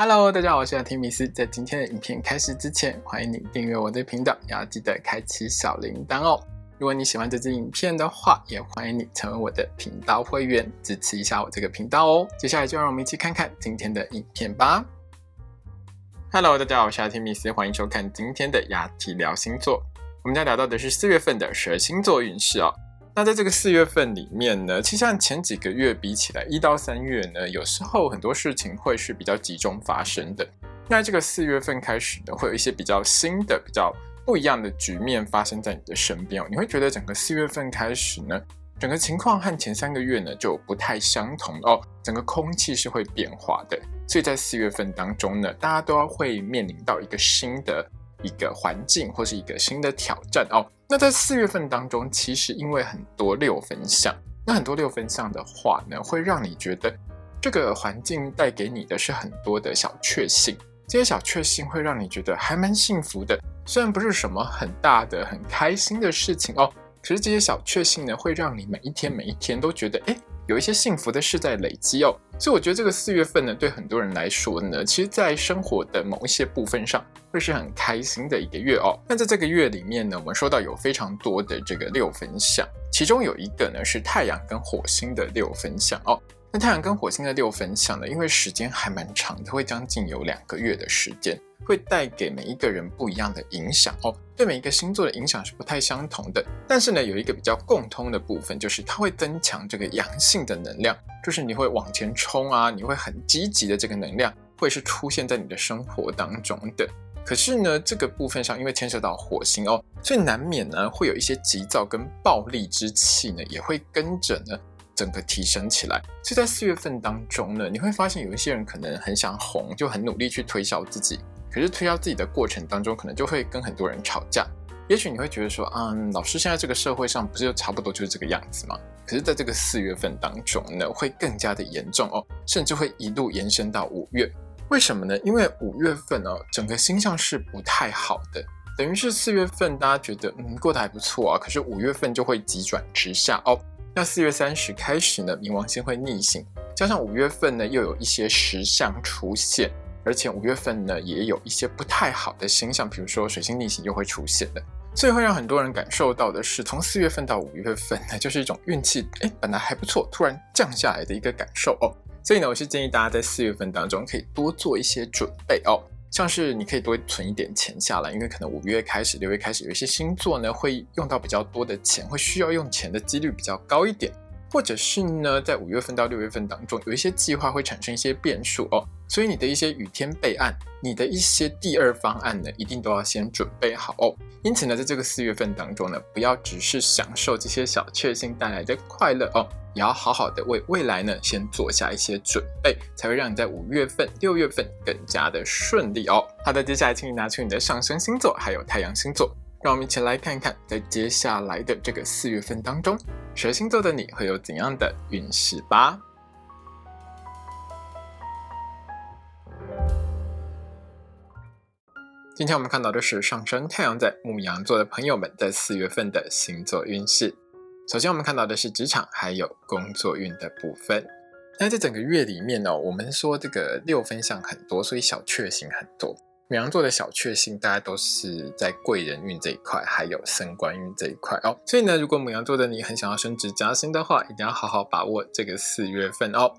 Hello，大家好，我是提米斯。在今天的影片开始之前，欢迎你订阅我的频道，也要记得开启小铃铛哦。如果你喜欢这支影片的话，也欢迎你成为我的频道会员，支持一下我这个频道哦。接下来就让我们一起看看今天的影片吧。Hello，大家好，我是提米斯，欢迎收看今天的雅提聊星座。我们将聊到的是四月份的十二星座运势哦。那在这个四月份里面呢，其实像前几个月比起来，一到三月呢，有时候很多事情会是比较集中发生的。那这个四月份开始呢，会有一些比较新的、比较不一样的局面发生在你的身边哦。你会觉得整个四月份开始呢，整个情况和前三个月呢就不太相同哦，整个空气是会变化的。所以在四月份当中呢，大家都要会面临到一个新的。一个环境或是一个新的挑战哦。那在四月份当中，其实因为很多六分相，那很多六分相的话呢，会让你觉得这个环境带给你的是很多的小确幸。这些小确幸会让你觉得还蛮幸福的，虽然不是什么很大的、很开心的事情哦，可是这些小确幸呢，会让你每一天每一天都觉得哎。有一些幸福的事在累积哦，所以我觉得这个四月份呢，对很多人来说呢，其实，在生活的某一些部分上，会是很开心的一个月哦。那在这个月里面呢，我们说到有非常多的这个六分相，其中有一个呢是太阳跟火星的六分相哦。那太阳跟火星的六分相呢，因为时间还蛮长的，会将近有两个月的时间。会带给每一个人不一样的影响哦，对每一个星座的影响是不太相同的。但是呢，有一个比较共通的部分，就是它会增强这个阳性的能量，就是你会往前冲啊，你会很积极的这个能量，会是出现在你的生活当中的。可是呢，这个部分上因为牵涉到火星哦，所以难免呢会有一些急躁跟暴力之气呢，也会跟着呢整个提升起来。所以在四月份当中呢，你会发现有一些人可能很想红，就很努力去推销自己。可是推销自己的过程当中，可能就会跟很多人吵架。也许你会觉得说，嗯，老师现在这个社会上不是就差不多就是这个样子吗？可是在这个四月份当中呢，会更加的严重哦，甚至会一路延伸到五月。为什么呢？因为五月份哦，整个星象是不太好的，等于是四月份大家觉得嗯过得还不错啊，可是五月份就会急转直下哦。那四月三十开始呢，冥王星会逆行，加上五月份呢又有一些石象出现。而且五月份呢，也有一些不太好的星象，比如说水星逆行又会出现的，所以会让很多人感受到的是，从四月份到五月份呢，就是一种运气哎本来还不错，突然降下来的一个感受哦。所以呢，我是建议大家在四月份当中可以多做一些准备哦，像是你可以多存一点钱下来，因为可能五月开始、六月开始有一些星座呢会用到比较多的钱，会需要用钱的几率比较高一点。或者是呢，在五月份到六月份当中，有一些计划会产生一些变数哦，所以你的一些雨天备案，你的一些第二方案呢，一定都要先准备好哦。因此呢，在这个四月份当中呢，不要只是享受这些小确幸带来的快乐哦，也要好好的为未来呢，先做下一些准备，才会让你在五月份、六月份更加的顺利哦。好的，接下来请你拿出你的上升星座，还有太阳星座。让我们一起来看一看，在接下来的这个四月份当中，蛇星座的你会有怎样的运势吧？今天我们看到的是上升太阳在牧羊座的朋友们在四月份的星座运势。首先，我们看到的是职场还有工作运的部分。那在整个月里面呢，我们说这个六分相很多，所以小确幸很多。母羊座的小确幸，大家都是在贵人运这一块，还有升官运这一块哦。所以呢，如果母羊座的你很想要升职加薪的话，一定要好好把握这个四月份哦。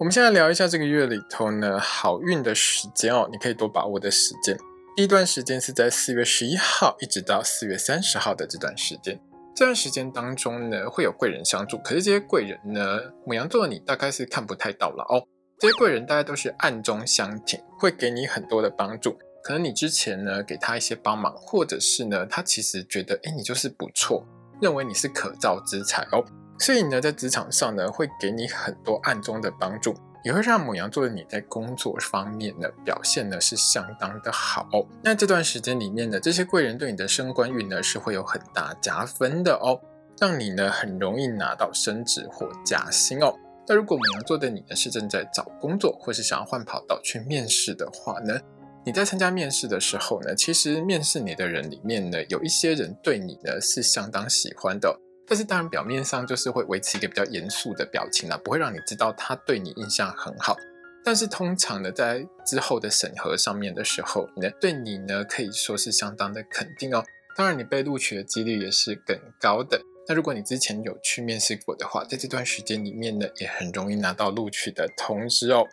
我们现在聊一下这个月里头呢好运的时间哦，你可以多把握的时间。第一段时间是在四月十一号一直到四月三十号的这段时间，这段时间当中呢会有贵人相助，可是这些贵人呢，母羊座你大概是看不太到了哦。这些贵人大家都是暗中相挺，会给你很多的帮助。可能你之前呢给他一些帮忙，或者是呢他其实觉得哎你就是不错，认为你是可造之材哦，所以呢在职场上呢会给你很多暗中的帮助，也会让母羊座的你在工作方面呢表现呢是相当的好。那这段时间里面呢这些贵人对你的升官运呢是会有很大加分的哦，让你呢很容易拿到升职或加薪哦。那如果母羊座的你呢是正在找工作，或是想要换跑道去面试的话呢？你在参加面试的时候呢，其实面试你的人里面呢，有一些人对你呢是相当喜欢的，但是当然表面上就是会维持一个比较严肃的表情啦，不会让你知道他对你印象很好。但是通常呢，在之后的审核上面的时候，呢，对你呢可以说是相当的肯定哦。当然，你被录取的几率也是更高的。那如果你之前有去面试过的话，在这段时间里面呢，也很容易拿到录取的通知哦。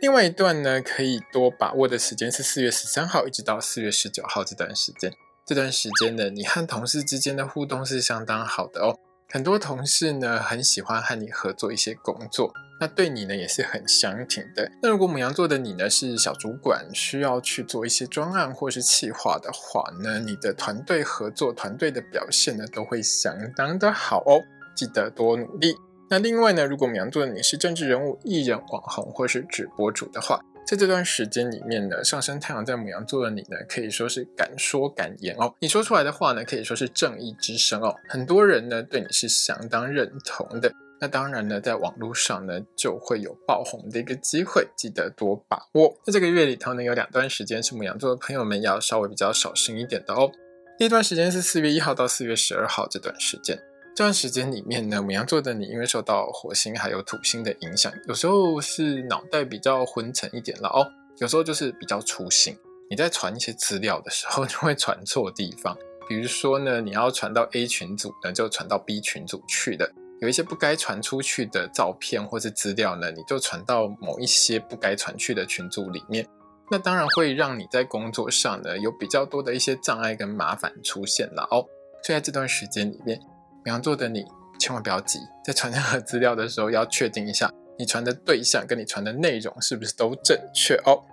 另外一段呢，可以多把握的时间是四月十三号一直到四月十九号这段时间。这段时间呢，你和同事之间的互动是相当好的哦。很多同事呢，很喜欢和你合作一些工作，那对你呢也是很相挺的。那如果母羊座的你呢是小主管，需要去做一些专案或是企划的话呢，你的团队合作、团队的表现呢都会相当的好哦。记得多努力。那另外呢，如果母羊座的你是政治人物、艺人、网红或是直播主的话，在这段时间里面呢，上升太阳在母羊座的你呢，可以说是敢说敢言哦。你说出来的话呢，可以说是正义之声哦。很多人呢对你是相当认同的。那当然呢，在网络上呢就会有爆红的一个机会，记得多把握。在这个月里头呢，有两段时间是母羊座的朋友们要稍微比较小心一点的哦。第一段时间是四月一号到四月十二号这段时间。这段时间里面呢，母羊座的你，因为受到火星还有土星的影响，有时候是脑袋比较昏沉一点了哦，有时候就是比较粗心。你在传一些资料的时候，就会传错地方。比如说呢，你要传到 A 群组呢，就传到 B 群组去的。有一些不该传出去的照片或是资料呢，你就传到某一些不该传去的群组里面。那当然会让你在工作上呢，有比较多的一些障碍跟麻烦出现了哦。所以在这段时间里面。羊座的你千万不要急，在传任何资料的时候，要确定一下你传的对象跟你传的内容是不是都正确哦。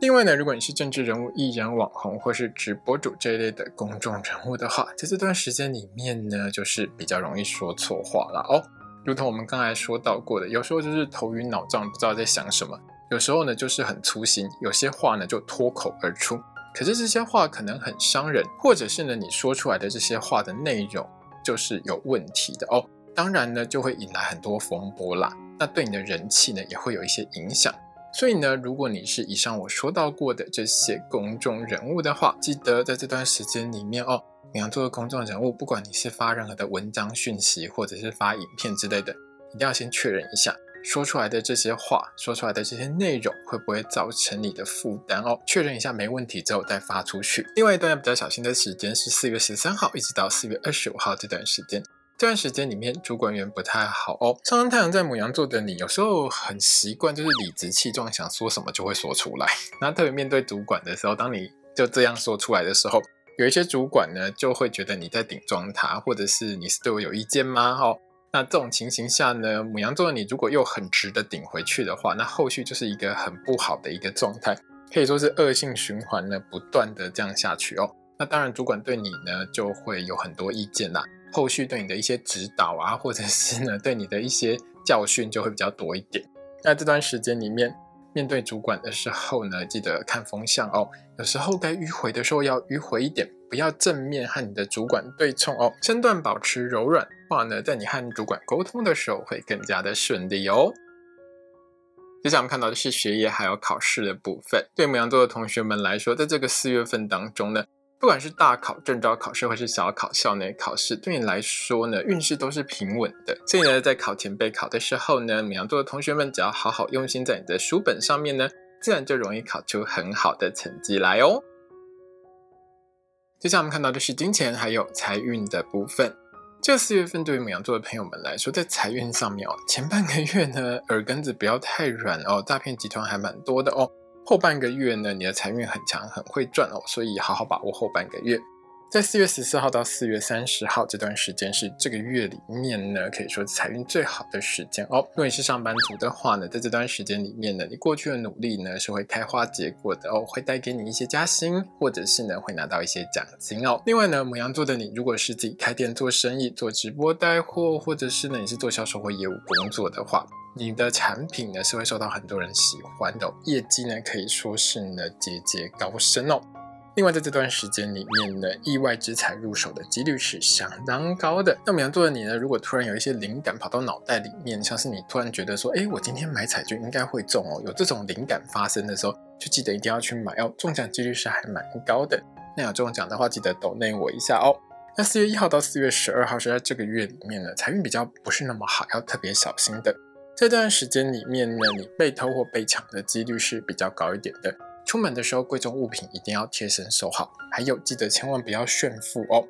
另外呢，如果你是政治人物、艺人、网红或是直播主这一类的公众人物的话，在这段时间里面呢，就是比较容易说错话了哦。如同我们刚才说到过的，有时候就是头晕脑胀，不知道在想什么；有时候呢，就是很粗心，有些话呢就脱口而出。可是这些话可能很伤人，或者是呢，你说出来的这些话的内容。就是有问题的哦，当然呢，就会引来很多风波啦。那对你的人气呢，也会有一些影响。所以呢，如果你是以上我说到过的这些公众人物的话，记得在这段时间里面哦，你要做的公众人物，不管你是发任何的文章讯息，或者是发影片之类的，一定要先确认一下。说出来的这些话，说出来的这些内容会不会造成你的负担哦？确认一下没问题之后再发出去。另外一段要比较小心的时间是四月十三号一直到四月二十五号这段时间。这段时间里面主管缘不太好哦。上升太阳在母羊座的你，有时候很习惯就是理直气壮，想说什么就会说出来。那特别面对主管的时候，当你就这样说出来的时候，有一些主管呢就会觉得你在顶撞他，或者是你是对我有意见吗？哦。那这种情形下呢，母羊座的你如果又很直的顶回去的话，那后续就是一个很不好的一个状态，可以说是恶性循环呢，不断的这样下去哦。那当然，主管对你呢就会有很多意见啦，后续对你的一些指导啊，或者是呢对你的一些教训就会比较多一点。那这段时间里面，面对主管的时候呢，记得看风向哦，有时候该迂回的时候要迂回一点。不要正面和你的主管对冲哦，身段保持柔软，话呢，在你和主管沟通的时候会更加的顺利哦。接下来我们看到的是学业还有考试的部分。对母羊座的同学们来说，在这个四月份当中呢，不管是大考、正招考试，或是小考、校内考试，对你来说呢，运势都是平稳的。所以呢，在考前备考的时候呢，母羊座的同学们只要好好用心在你的书本上面呢，自然就容易考出很好的成绩来哦。接下来我们看到的是金钱还有财运的部分。这四月份对于母羊座的朋友们来说，在财运上面哦，前半个月呢，耳根子不要太软哦，诈骗集团还蛮多的哦。后半个月呢，你的财运很强，很会赚哦，所以好好把握后半个月。在四月十四号到四月三十号这段时间是这个月里面呢，可以说财运最好的时间哦。如果你是上班族的话呢，在这段时间里面呢，你过去的努力呢是会开花结果的哦，会带给你一些加薪，或者是呢会拿到一些奖金哦。另外呢，母羊座的你，如果是自己开店做生意、做直播带货，或者是呢你是做销售或业务工作的话，你的产品呢是会受到很多人喜欢的，业绩呢可以说是呢节节高升哦。另外，在这段时间里面呢，意外之财入手的几率是相当高的。那么羊座的你呢，如果突然有一些灵感跑到脑袋里面，像是你突然觉得说，哎，我今天买彩券应该会中哦，有这种灵感发生的时候，就记得一定要去买哦，中奖几率是还蛮高的。那有中奖的话，记得抖内我一下哦。那四月一号到四月十二号是在这个月里面呢，财运比较不是那么好，要特别小心的。这段时间里面呢，你被偷或被抢的几率是比较高一点的。出门的时候，贵重物品一定要贴身收好，还有记得千万不要炫富哦。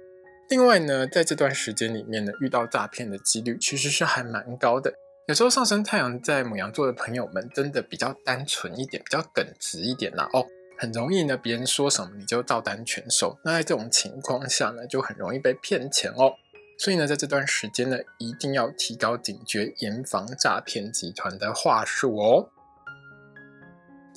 另外呢，在这段时间里面呢，遇到诈骗的几率其实是还蛮高的。有时候上升太阳在母羊座的朋友们，真的比较单纯一点，比较耿直一点啦哦，很容易呢，别人说什么你就照单全收。那在这种情况下呢，就很容易被骗钱哦。所以呢，在这段时间呢，一定要提高警觉，严防诈骗集团的话术哦。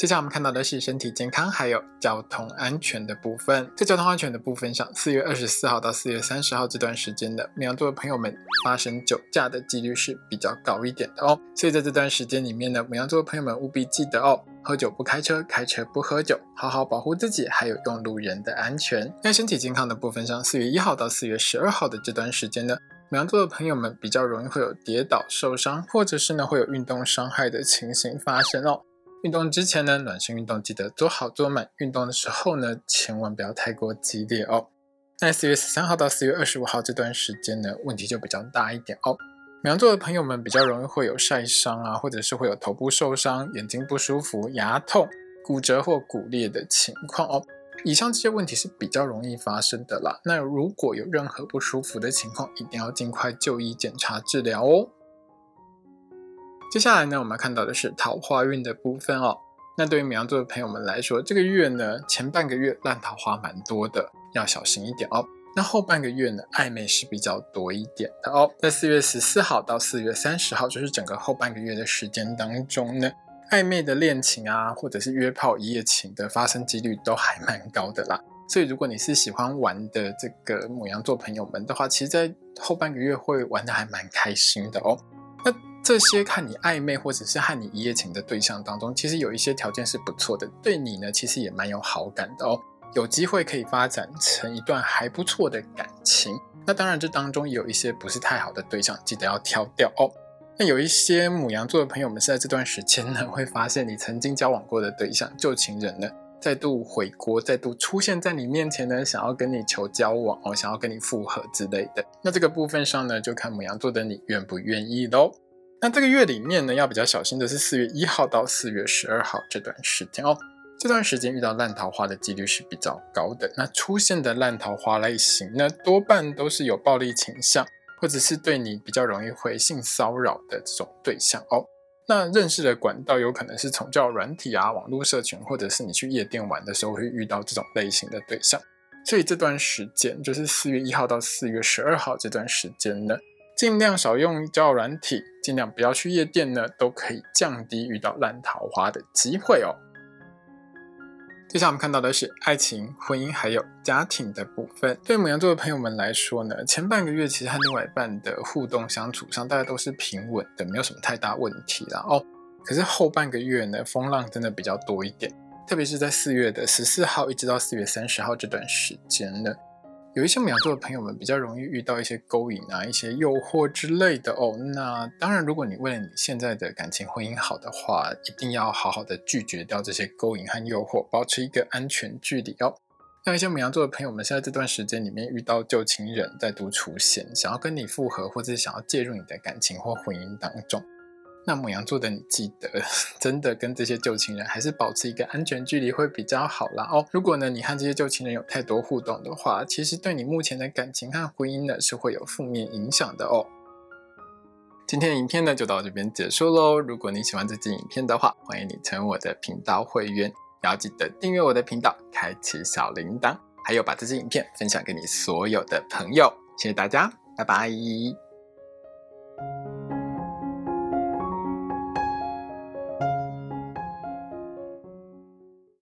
接下来我们看到的是身体健康还有交通安全的部分。在交通安全的部分上，四月二十四号到四月三十号这段时间的牧羊座的朋友们发生酒驾的几率是比较高一点的哦。所以在这段时间里面呢，牧羊座的朋友们务必记得哦，喝酒不开车，开车不喝酒，好好保护自己还有用路人的安全。在身体健康的部分上，四月一号到四月十二号的这段时间呢，牧羊座的朋友们比较容易会有跌倒受伤，或者是呢会有运动伤害的情形发生哦。运动之前呢，暖身运动记得做好做满。运动的时候呢，千万不要太过激烈哦。那四月十三号到四月二十五号这段时间呢，问题就比较大一点哦。羊座的朋友们比较容易会有晒伤啊，或者是会有头部受伤、眼睛不舒服、牙痛、骨折或骨裂的情况哦。以上这些问题是比较容易发生的啦。那如果有任何不舒服的情况，一定要尽快就医检查治疗哦。接下来呢，我们看到的是桃花运的部分哦。那对于牡羊座的朋友们来说，这个月呢，前半个月烂桃花蛮多的，要小心一点哦。那后半个月呢，暧昧是比较多一点的哦。在四月十四号到四月三十号，就是整个后半个月的时间当中呢，暧昧的恋情啊，或者是约炮一夜情的发生几率都还蛮高的啦。所以如果你是喜欢玩的这个牡羊座朋友们的话，其实，在后半个月会玩的还蛮开心的哦。这些看你暧昧或者是和你一夜情的对象当中，其实有一些条件是不错的，对你呢其实也蛮有好感的哦，有机会可以发展成一段还不错的感情。那当然这当中有一些不是太好的对象，记得要挑掉哦。那有一些母羊座的朋友们是在这段时间呢，会发现你曾经交往过的对象旧情人呢，再度回国，再度出现在你面前呢，想要跟你求交往哦，想要跟你复合之类的。那这个部分上呢，就看母羊座的你愿不愿意喽。那这个月里面呢，要比较小心的是四月一号到四月十二号这段时间哦。这段时间遇到烂桃花的几率是比较高的。那出现的烂桃花类型呢，多半都是有暴力倾向，或者是对你比较容易会性骚扰的这种对象哦。那认识的管道有可能是从叫软体啊、网络社群，或者是你去夜店玩的时候会遇到这种类型的对象。所以这段时间就是四月一号到四月十二号这段时间呢。尽量少用交友软体，尽量不要去夜店呢，都可以降低遇到烂桃花的机会哦。接下来我们看到的是爱情、婚姻还有家庭的部分。对母羊座的朋友们来说呢，前半个月其实和另外一半的互动相处上，大家都是平稳的，没有什么太大问题啦哦。可是后半个月呢，风浪真的比较多一点，特别是在四月的十四号一直到四月三十号这段时间呢。有一些牡羊座的朋友们比较容易遇到一些勾引啊、一些诱惑之类的哦。那当然，如果你为了你现在的感情婚姻好的话，一定要好好的拒绝掉这些勾引和诱惑，保持一个安全距离哦。那一些牡羊座的朋友们，现在这段时间里面遇到旧情人再度出现，想要跟你复合，或者想要介入你的感情或婚姻当中。那母羊座的你记得，真的跟这些旧情人还是保持一个安全距离会比较好啦哦。如果呢你和这些旧情人有太多互动的话，其实对你目前的感情和婚姻呢是会有负面影响的哦。今天的影片呢就到这边结束喽。如果你喜欢这支影片的话，欢迎你成为我的频道会员，也要记得订阅我的频道，开启小铃铛，还有把这支影片分享给你所有的朋友。谢谢大家，拜拜。